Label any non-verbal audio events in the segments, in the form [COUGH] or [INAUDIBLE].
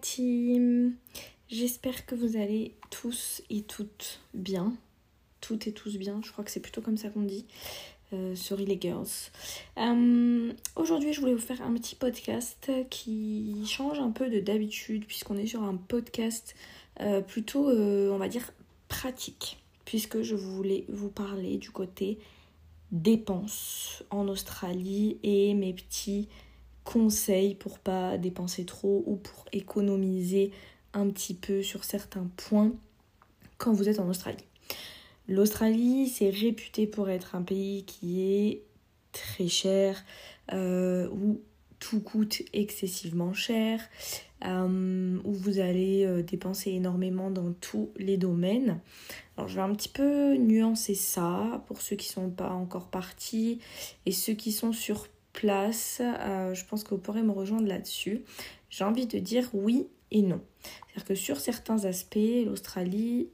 team J'espère que vous allez tous et toutes bien. Toutes et tous bien, je crois que c'est plutôt comme ça qu'on dit. Euh, sorry les girls. Euh, aujourd'hui, je voulais vous faire un petit podcast qui change un peu de d'habitude, puisqu'on est sur un podcast euh, plutôt, on va dire, pratique, puisque je voulais vous parler du côté dépenses en Australie et mes petits conseils pour pas dépenser trop ou pour économiser un petit peu sur certains points quand vous êtes en Australie. L'Australie, c'est réputé pour être un pays qui est très cher, euh, où tout coûte excessivement cher, euh, où vous allez euh, dépenser énormément dans tous les domaines. Alors je vais un petit peu nuancer ça pour ceux qui ne sont pas encore partis et ceux qui sont sur place. je pense que vous pourrez me rejoindre là-dessus. J'ai envie de dire oui et non. C'est-à-dire que sur certains aspects, l'Australie,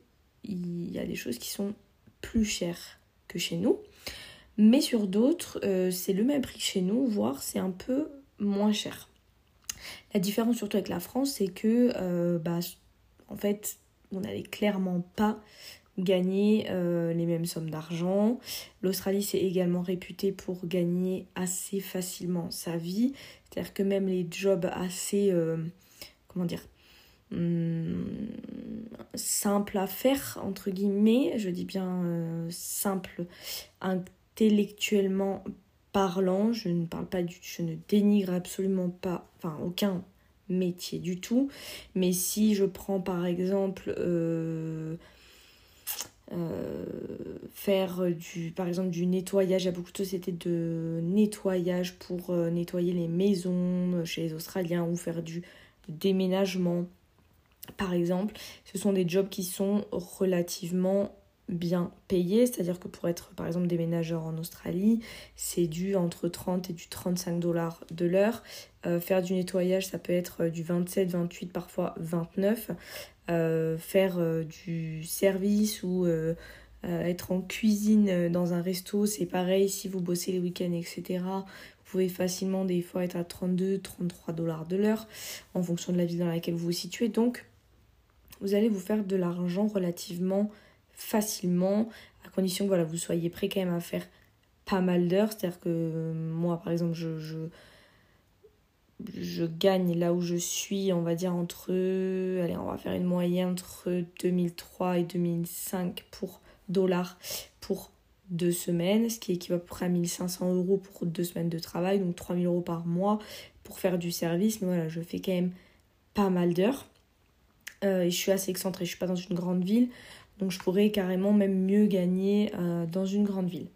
il y a des choses qui sont plus chères que chez nous. Mais sur d'autres, euh, c'est le même prix que chez nous, voire c'est un peu moins cher. La différence surtout avec la France, c'est que, euh, bah, en fait, on n'allait clairement pas gagner euh, les mêmes sommes d'argent. L'Australie, c'est également réputé pour gagner assez facilement sa vie. C'est-à-dire que même les jobs assez, comment dire, hum, simples à faire, entre guillemets, je dis bien euh, simple intellectuellement parlant, je ne parle pas du je ne dénigre absolument pas, enfin aucun métier du tout, mais si je prends par exemple euh, euh, faire du par exemple du nettoyage, il y a beaucoup de sociétés de nettoyage pour nettoyer les maisons chez les Australiens ou faire du déménagement par exemple, ce sont des jobs qui sont relativement bien payés, c'est-à-dire que pour être par exemple déménageur en Australie, c'est du entre 30 et du 35 dollars de l'heure. Euh, faire du nettoyage, ça peut être du 27, 28, parfois 29. Euh, faire euh, du service ou être en cuisine dans un resto, c'est pareil si vous bossez les week-ends, etc. Vous pouvez facilement des fois être à 32, 33 dollars de l'heure en fonction de la ville dans laquelle vous vous situez. Donc vous allez vous faire de l'argent relativement facilement, à condition que voilà, vous soyez prêt quand même à faire pas mal d'heures. C'est-à-dire que moi, par exemple, je, gagne là où je suis, on va dire entre, allez, on va faire une moyenne entre 2003 et 2005 pour dollars pour deux semaines, ce qui équivaut à peu près à 1500 euros pour deux semaines de travail, donc 3000 euros par mois pour faire du service. Mais voilà, je fais quand même pas mal d'heures. Euh, et je suis assez excentrée, je suis pas dans une grande ville, donc je pourrais carrément même mieux gagner euh, dans une grande ville.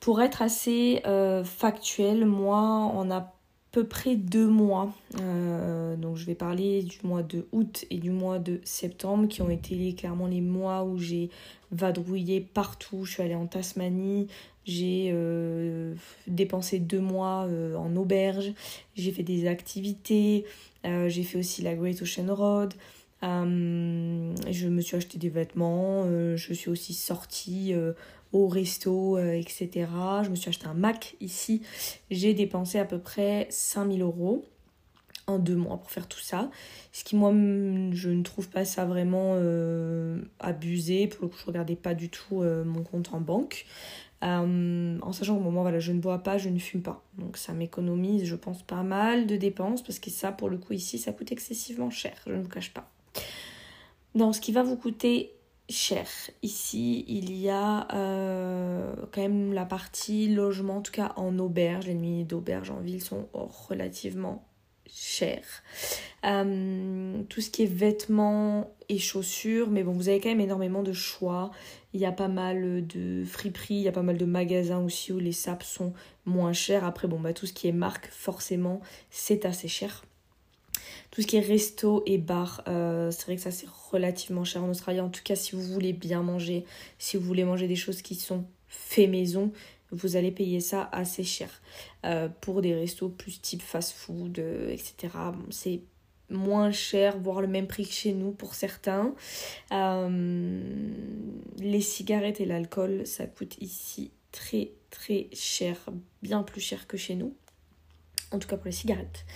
Pour être assez euh, factuel, moi, on a peu près deux mois. donc je vais parler du mois de août et du mois de septembre qui ont été clairement les mois où j'ai vadrouillé partout. Je suis allée en Tasmanie, j'ai dépensé deux mois en auberge, j'ai fait des activités, euh, j'ai fait aussi la Great Ocean Road. Euh, je me suis acheté des vêtements. Euh, je suis aussi sortie au resto, etc. Je me suis acheté un Mac ici. J'ai dépensé à peu près 5000 euros en deux mois pour faire tout ça. Ce qui, moi, je ne trouve pas ça vraiment abusé. Pour le coup, je regardais pas du tout mon compte en banque. Euh, en sachant qu'au moment, voilà, je ne bois pas, je ne fume pas. Donc ça m'économise, je pense, pas mal de dépenses parce que ça, pour le coup, ici, ça coûte excessivement cher, je ne vous cache pas. Dans ce qui va vous coûter cher, ici, il y a euh, quand même la partie logement, en tout cas en auberge. Les nuits d'auberge en ville sont relativement cher. Euh, tout ce qui est vêtements et chaussures, mais bon, vous avez quand même énormément de choix. Il y a pas mal de friperies, il y a pas mal de magasins aussi où les sapes sont moins chers. Après, bon, bah, tout ce qui est marque, forcément, c'est assez cher. Tout ce qui est resto et bar, euh, c'est vrai que ça c'est relativement cher en Australie. En tout cas, si vous voulez bien manger, si vous voulez manger des choses qui sont fait maison, vous allez payer ça assez cher. Euh, pour des restos plus type fast-food, euh, etc. c'est moins cher, voire le même prix que chez nous pour certains. Euh, les cigarettes et l'alcool, ça coûte ici très très cher, bien plus cher que chez nous. En tout cas pour les cigarettes.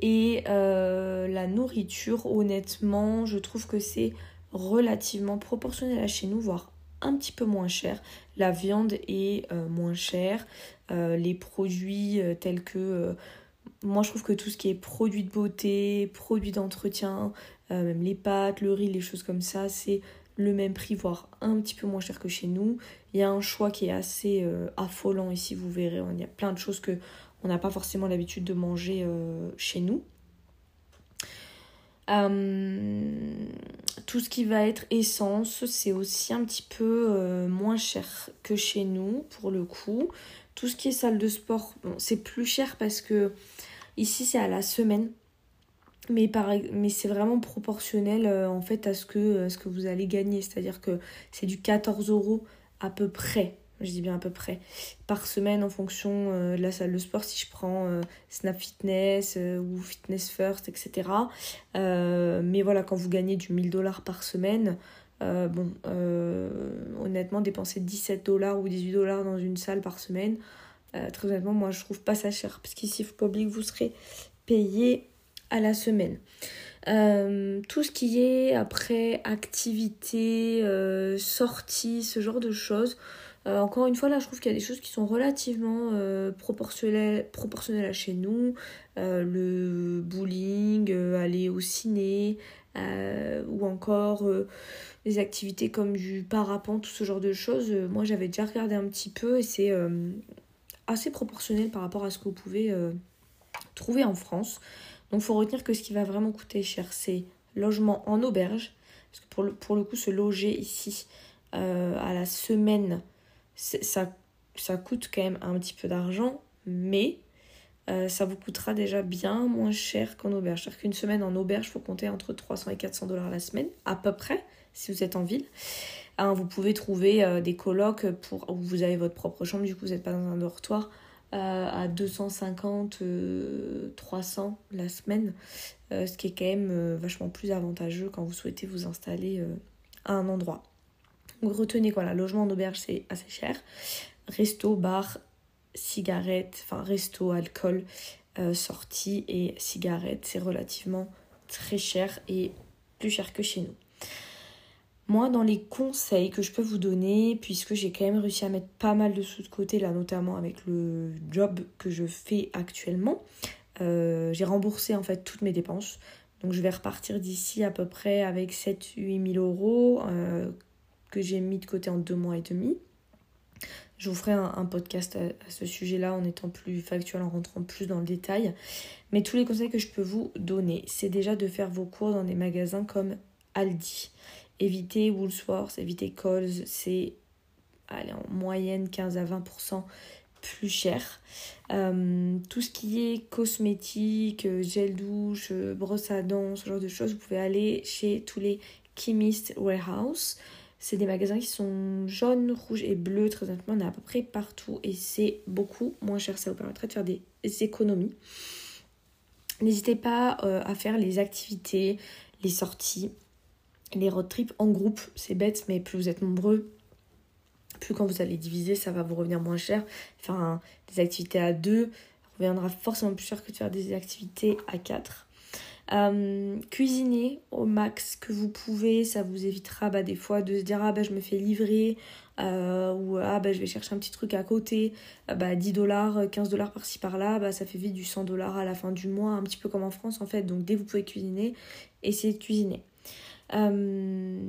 Et la nourriture, honnêtement, je trouve que c'est relativement proportionnel à chez nous, voire un petit peu moins cher. La viande est moins chère. les produits tels que moi je trouve que tout ce qui est produits de beauté, produits d'entretien, euh, même les pâtes, le riz, les choses comme ça, c'est le même prix, voire un petit peu moins cher que chez nous. Il y a un choix qui est assez euh, affolant ici, vous verrez. Il y a plein de choses que on n'a pas forcément l'habitude de manger euh, chez nous. tout ce qui va être essence, c'est aussi un petit peu moins cher que chez nous pour le coup. Tout ce qui est salle de sport, c'est plus cher parce que ici c'est à la semaine. Mais, c'est vraiment proportionnel euh, en fait à ce que, euh, ce que vous allez gagner. C'est-à-dire que c'est du 14 euros à peu près, je dis bien à peu près, par semaine en fonction euh, de la salle de sport. Si je prends Snap Fitness ou Fitness First, etc. mais voilà, quand vous gagnez du 1000 dollars par semaine, bon, honnêtement, dépenser 17 dollars ou 18 dollars dans une salle par semaine, très honnêtement, moi je trouve pas ça cher. Parce qu'ici, il faut pas oublier que vous serez payé à la semaine. Euh, tout ce qui est après activité, euh, sortie, ce genre de choses. Euh, encore une fois, là, je trouve qu'il y a des choses qui sont relativement proportionnelles, proportionnelles à chez nous. le bowling, aller au ciné, ou encore des activités comme du parapente, tout ce genre de choses. moi, j'avais déjà regardé un petit peu et c'est assez proportionnel par rapport à ce que vous pouvez trouver en France. Donc il faut retenir que ce qui va vraiment coûter cher, c'est logement en auberge. Parce que pour le, pour le coup, se loger ici euh, à la semaine, ça, ça coûte quand même un petit peu d'argent, mais euh, ça vous coûtera déjà bien moins cher qu'en auberge. C'est-à-dire qu'une semaine en auberge, il faut compter entre 300 et 400 dollars la semaine, à peu près, si vous êtes en ville. Hein, vous pouvez trouver euh, des colocs pour, où vous avez votre propre chambre, du coup vous n'êtes pas dans un dortoir à 250, 300 euh, la semaine, euh, ce qui est quand même euh, vachement plus avantageux quand vous souhaitez vous installer à un endroit. Donc retenez quoi, la logement en auberge c'est assez cher. Resto, bar, cigarettes, enfin resto, alcool, sortie et cigarettes, c'est relativement très cher et plus cher que chez nous. Moi, dans les conseils que je peux vous donner, puisque j'ai quand même réussi à mettre pas mal de sous de côté, là notamment avec le job que je fais actuellement, euh, j'ai remboursé en fait toutes mes dépenses. Donc je vais repartir d'ici à peu près avec 7-8 000 euros euh, que j'ai mis de côté en deux mois et demi. Je vous ferai un, podcast à, ce sujet-là en étant plus factuel, en rentrant plus dans le détail. Mais tous les conseils que je peux vous donner, c'est déjà de faire vos cours dans des magasins comme Aldi. Éviter Woolworths, éviter Coles, c'est en moyenne 15 à 20% plus cher. Euh, tout ce qui est cosmétique, euh, gel douche, euh, brosse à dents, ce genre de choses, vous pouvez aller chez tous les Chemist Warehouse. C'est des magasins qui sont jaunes, rouges et bleus. Très honnêtement, on est à peu près partout et c'est beaucoup moins cher. Ça vous permettrait de faire des économies. N'hésitez pas à faire les activités, les sorties les road trips en groupe, c'est bête, mais plus vous êtes nombreux, plus quand vous allez diviser, ça va vous revenir moins cher. Faire des activités à deux reviendra forcément plus cher que de faire des activités à quatre. Euh, cuisiner au max que vous pouvez, ça vous évitera bah, des fois de se dire ah bah je me fais livrer euh, ou ah bah je vais chercher un petit truc à côté, euh, bah 10 dollars, 15 dollars par-ci par-là, bah ça fait vite du 100 dollars à la fin du mois, un petit peu comme en France en fait. Donc dès que vous pouvez cuisiner, essayez de cuisiner. Euh,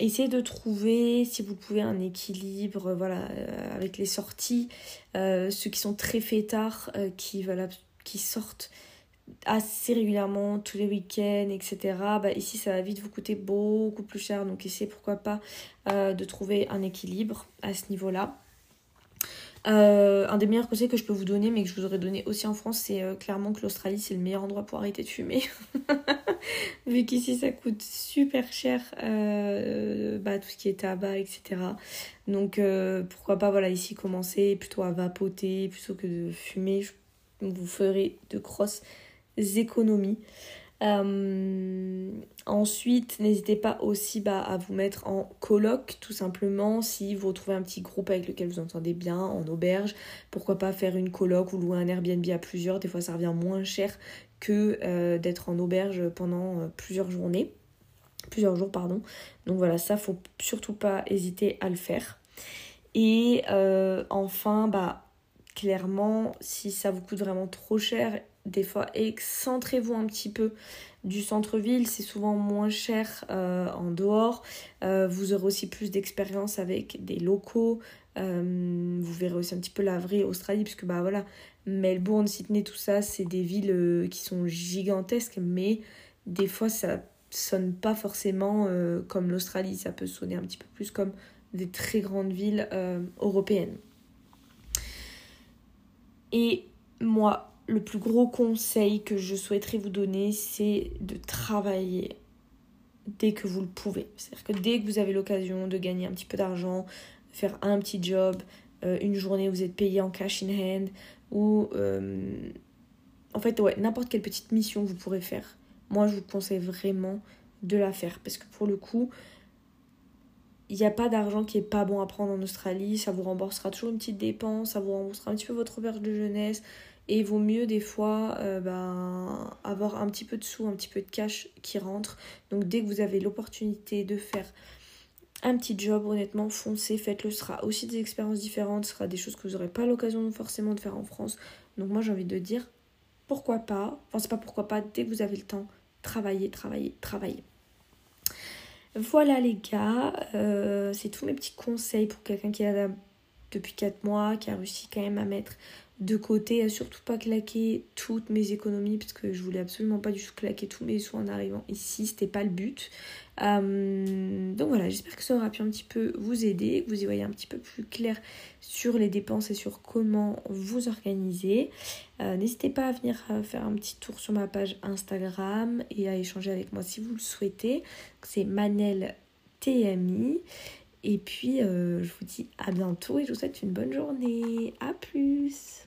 essayez de trouver, si vous pouvez, un équilibre voilà, avec les sorties. Ceux qui sont très fêtards, qui sortent assez régulièrement tous les week-ends, etc. Bah, ici, ça va vite vous coûter beaucoup plus cher. Donc, essayez pourquoi pas de trouver un équilibre à ce niveau-là. Euh, un des meilleurs conseils que je peux vous donner, mais que je vous aurais donné aussi en France, c'est euh, clairement que l'Australie, c'est le meilleur endroit pour arrêter de fumer. [LAUGHS] Vu qu'ici, ça coûte super cher, euh, bah, tout ce qui est tabac, etc. Donc, pourquoi pas, voilà, ici, commencer plutôt à vapoter plutôt que de fumer. Vous ferez de grosses économies. Euh, ensuite, n'hésitez pas aussi bah, à vous mettre en coloc, tout simplement, si vous retrouvez un petit groupe avec lequel vous entendez bien, en auberge. Pourquoi pas faire une coloc ou louer un Airbnb à plusieurs, des fois ça revient moins cher que euh, d'être en auberge pendant euh, plusieurs journées. Plusieurs jours, pardon. Donc voilà, ça, faut surtout pas hésiter à le faire. Et enfin, bah, clairement, si ça vous coûte vraiment trop cher, des fois excentrez-vous un petit peu du centre-ville, c'est souvent moins cher euh, en dehors. Euh, vous aurez aussi plus d'expérience avec des locaux. Euh, vous verrez aussi un petit peu la vraie Australie, puisque bah voilà, Melbourne, Sydney, tout ça, c'est des villes qui sont gigantesques, mais des fois ça sonne pas forcément comme l'Australie, ça peut sonner un petit peu plus comme des très grandes villes européennes. Et moi, le plus gros conseil que je souhaiterais vous donner, c'est de travailler dès que vous le pouvez. C'est-à-dire que dès que vous avez l'occasion de gagner un petit peu d'argent, faire un petit job, euh, une journée où vous êtes payé en cash in hand, ou euh, en fait, ouais, n'importe quelle petite mission vous pourrez faire. Moi, je vous conseille vraiment de la faire parce que pour le coup, il n'y a pas d'argent qui est pas bon à prendre en Australie. Ça vous remboursera toujours une petite dépense, ça vous remboursera un petit peu votre auberge de jeunesse, et il vaut mieux des fois euh, ben, avoir un petit peu de sous, un petit peu de cash qui rentre. Donc dès que vous avez l'opportunité de faire un petit job, honnêtement, foncez, faites-le. Ce sera aussi des expériences différentes, ce sera des choses que vous n'aurez pas l'occasion forcément de faire en France. Donc moi j'ai envie de dire, pourquoi pas, enfin c'est pas pourquoi pas, dès que vous avez le temps, travaillez, travaillez, travaillez. Voilà les gars, euh, c'est tous mes petits conseils pour quelqu'un qui là depuis 4 mois, qui a réussi quand même à mettre de côté, à surtout pas claquer toutes mes économies parce que je voulais absolument pas du tout claquer tous mes sous en arrivant ici, c'était pas le but. Euh, donc voilà, j'espère que ça aura pu un petit peu vous aider, que vous y voyez un petit peu plus clair sur les dépenses et sur comment vous organiser. Euh, n'hésitez pas à venir euh, faire un petit tour sur ma page Instagram et à échanger avec moi si vous le souhaitez. C'est Manel TMI. Et puis, je vous dis à bientôt et je vous souhaite une bonne journée. À plus